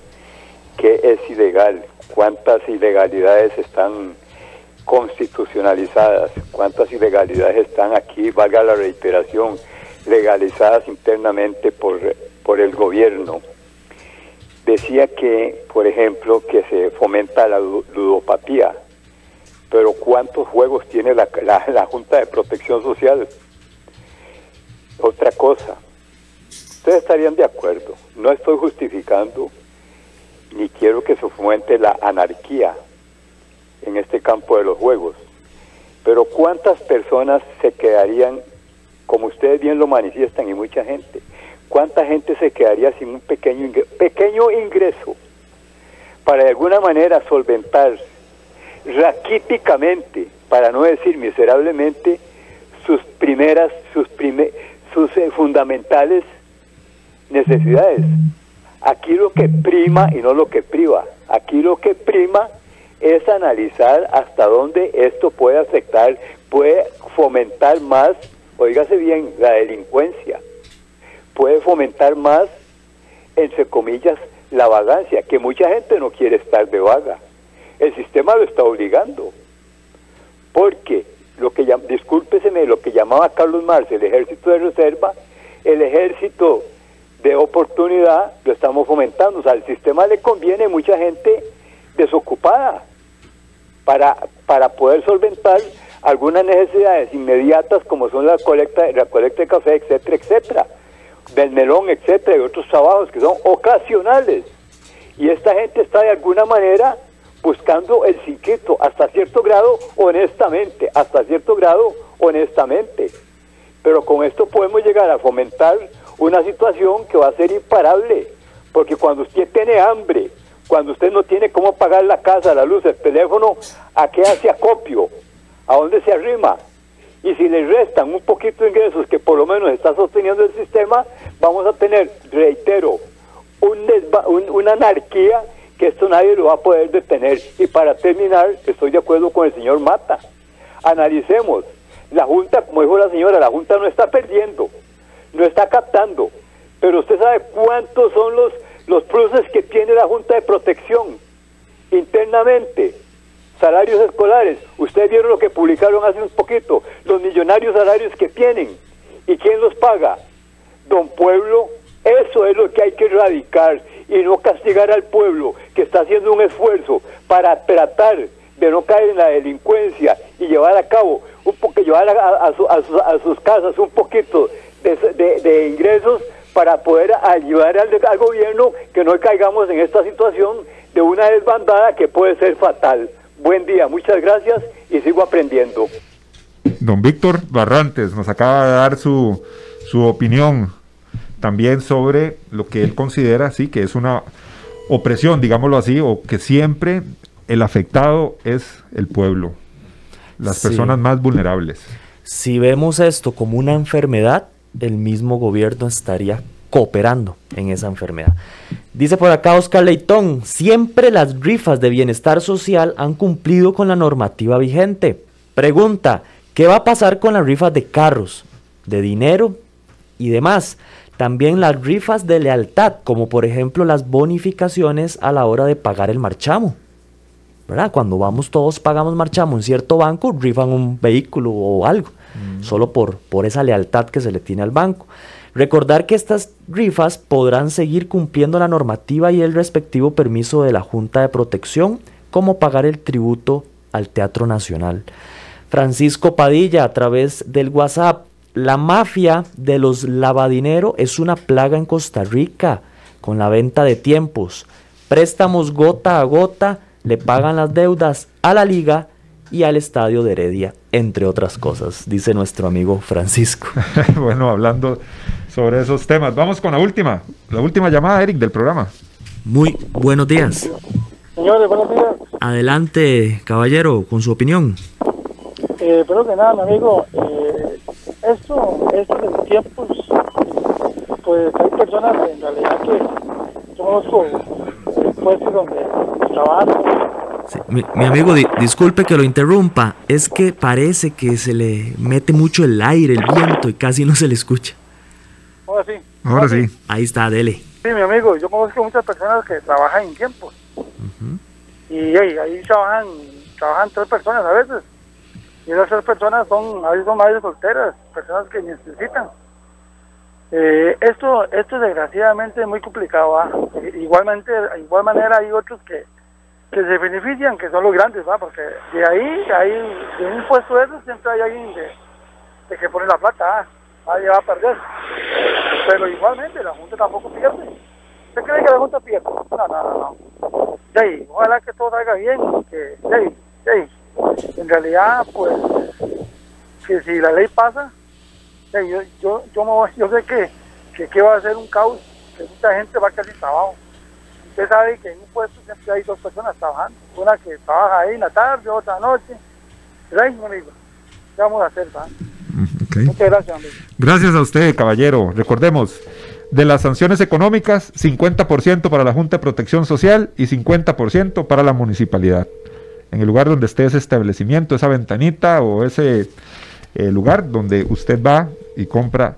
qué es ilegal, cuántas ilegalidades están constitucionalizadas, cuántas ilegalidades están aquí, valga la reiteración, legalizadas internamente por, por el gobierno. Decía que, por ejemplo, que se fomenta la ludopatía, pero ¿cuántos juegos tiene la, la Junta de Protección Social? Otra cosa, ustedes estarían de acuerdo, no estoy justificando ni quiero que se fomente la anarquía en este campo de los juegos, pero ¿cuántas personas se quedarían, como ustedes bien lo manifiestan y mucha gente, cuánta gente se quedaría sin un pequeño, pequeño ingreso para de alguna manera solventar raquíticamente, para no decir miserablemente, sus primeras, sus, sus eh, fundamentales necesidades. Aquí lo que prima y no lo que priva. Aquí lo que prima es analizar hasta dónde esto puede afectar, puede fomentar más, oígase bien, la delincuencia, puede fomentar más, entre comillas, la vagancia, que mucha gente no quiere estar de vaga. El sistema lo está obligando. Porque lo que discúlpeseme, lo que llamaba Carlos Marx el ejército de reserva, el ejército de oportunidad lo estamos fomentando. O sea, al sistema le conviene mucha gente desocupada para, para poder solventar algunas necesidades inmediatas como son la colecta, la colecta de café, etcétera, etcétera, del melón, etcétera, y otros trabajos que son ocasionales. Y esta gente está de alguna manera buscando el psiquito hasta cierto grado honestamente, hasta cierto grado honestamente. Pero con esto podemos llegar a fomentar una situación que va a ser imparable, porque cuando usted tiene hambre, cuando usted no tiene cómo pagar la casa, la luz, el teléfono, ¿a qué hace acopio? ¿A dónde se arrima? Y si le restan un poquito de ingresos que por lo menos está sosteniendo el sistema, vamos a tener, reitero, una anarquía que esto nadie lo va a poder detener. Y para terminar, estoy de acuerdo con el señor Mata. Analicemos. La Junta, como dijo la señora, la Junta no está perdiendo, no está captando. Pero usted sabe cuántos son los, los pluses que tiene la Junta de Protección internamente. Salarios escolares. Ustedes vieron lo que publicaron hace un poquito. Los millonarios salarios que tienen. ¿Y quién los paga? Don Pueblo. Eso es lo que hay que erradicar y no castigar al pueblo que está haciendo un esfuerzo para tratar de no caer en la delincuencia y llevar a cabo, un poco, llevar a, a, sus casas un poquito de, ingresos para poder ayudar al, al, gobierno que no caigamos en esta situación de una desbandada que puede ser fatal. Buen día, muchas gracias y sigo aprendiendo. Don Víctor Barrantes nos acaba de dar su, su opinión también sobre lo que él considera, sí, que es una opresión, digámoslo así, o que siempre el afectado es el pueblo, las personas más vulnerables. Si vemos esto como una enfermedad, el mismo gobierno estaría cooperando en esa enfermedad. Dice por acá Oscar Leitón, siempre las rifas de bienestar social han cumplido con la normativa vigente. Pregunta, ¿qué va a pasar con las rifas de carros, de dinero y demás? También las rifas de lealtad, como por ejemplo las bonificaciones a la hora de pagar el marchamo. ¿verdad? Cuando vamos todos pagamos marchamo en cierto banco, rifan un vehículo o algo, mm. solo por, por esa lealtad que se le tiene al banco. Recordar que estas rifas podrán seguir cumpliendo la normativa y el respectivo permiso de la Junta de Protección, como pagar el tributo al Teatro Nacional. Francisco Padilla, a través del WhatsApp, la mafia de los lavadinero es una plaga en Costa Rica con la venta de tiempos. Préstamos gota a gota, le pagan las deudas a la liga y al estadio de Heredia, entre otras cosas, dice nuestro amigo Francisco. bueno, hablando sobre esos temas, vamos con la última, la última llamada, Eric, del programa. Muy buenos días. Señores, buenos días. Adelante, caballero, con su opinión. Eh, pero que nada, mi amigo, eh, esto, esto de los tiempos, pues hay personas en realidad que yo conozco puestos donde trabajan. mi, amigo, disculpe que lo interrumpa, es que parece que se le mete mucho el aire, el viento y casi no se le escucha. Ahora sí. Ahora sí. Ahí está, dele. Sí, mi amigo, yo conozco muchas personas que trabajan en tiempos. Y ahí, ahí trabajan, trabajan tres personas a veces y esas personas son, a veces son madres solteras, personas que necesitan. Eh, esto, esto desgraciadamente es muy complicado, igualmente, de igual manera hay otros que, que se benefician, que son los grandes, ¿va? porque de ahí, ahí, de un puesto de esos siempre hay alguien de, que pone la plata, nadie va a perder. Pero igualmente la Junta tampoco pierde. ¿Usted cree que la Junta pierde? No, no, no. no. ojalá que todo salga bien, que, sí, en realidad, pues, que si la ley pasa, yo, yo, yo, yo sé que, que, va a ser un caos, que mucha gente va a quedar sin trabajo. usted sabe que en un puesto siempre hay dos personas trabajando. Una que trabaja ahí en la tarde, otra noche. ¿qué vamos a hacer? Muchas gracias, amigo. Gracias a usted, caballero. Recordemos, de las sanciones económicas, 50% para la Junta de Protección Social y 50% para la municipalidad. En el lugar donde esté ese establecimiento, esa ventanita o ese eh, lugar donde usted va y compra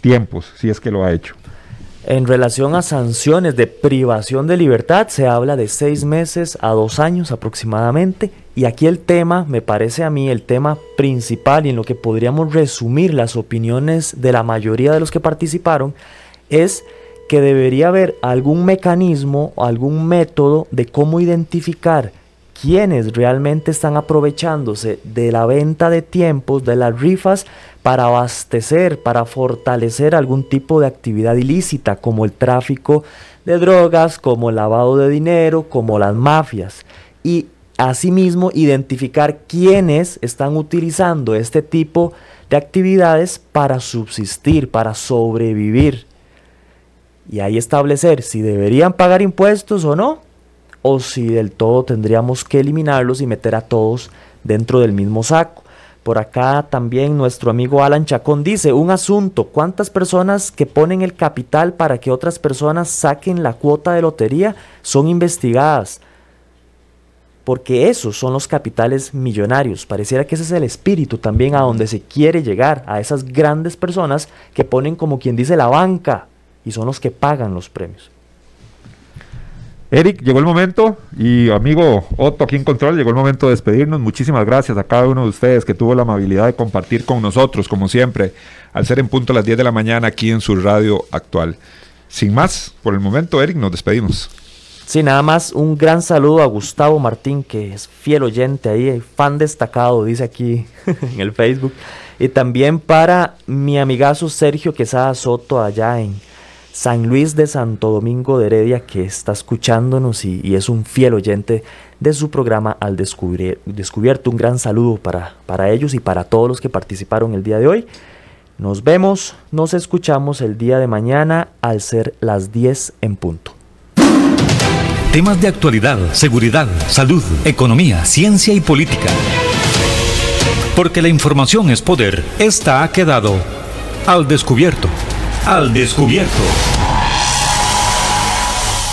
tiempos, si es que lo ha hecho. En relación a sanciones de privación de libertad, se habla de seis meses a dos años aproximadamente. Y aquí el tema, me parece a mí, el tema principal y en lo que podríamos resumir las opiniones de la mayoría de los que participaron, es que debería haber algún mecanismo algún método de cómo identificar quienes realmente están aprovechándose de la venta de tiempos, de las rifas, para abastecer, para fortalecer algún tipo de actividad ilícita, como el tráfico de drogas, como el lavado de dinero, como las mafias. Y asimismo identificar quiénes están utilizando este tipo de actividades para subsistir, para sobrevivir. Y ahí establecer si deberían pagar impuestos o no, o si del todo tendríamos que eliminarlos y meter a todos dentro del mismo saco. Por acá también nuestro amigo Alan Chacón dice, un asunto, ¿cuántas personas que ponen el capital para que otras personas saquen la cuota de lotería son investigadas? Porque esos son los capitales millonarios. Pareciera que ese es el espíritu también a donde se quiere llegar, a esas grandes personas que ponen como quien dice la banca y son los que pagan los premios. Eric, llegó el momento y amigo Otto aquí en Control, llegó el momento de despedirnos. Muchísimas gracias a cada uno de ustedes que tuvo la amabilidad de compartir con nosotros, como siempre, al ser en punto a las 10 de la mañana aquí en su radio actual. Sin más, por el momento, Eric, nos despedimos. Sí, nada más un gran saludo a Gustavo Martín, que es fiel oyente ahí, fan destacado, dice aquí en el Facebook. Y también para mi amigazo Sergio Quesada Soto allá en, San Luis de Santo Domingo de Heredia, que está escuchándonos y, es un fiel oyente de su programa Al Descubierto. Un gran saludo para, para ellos y para todos los que participaron el día de hoy. Nos vemos, nos escuchamos el día de mañana al ser las 10 en punto. Temas de actualidad, seguridad, salud, economía, ciencia y política. Porque la información es poder, esta ha quedado al descubierto. Al descubierto.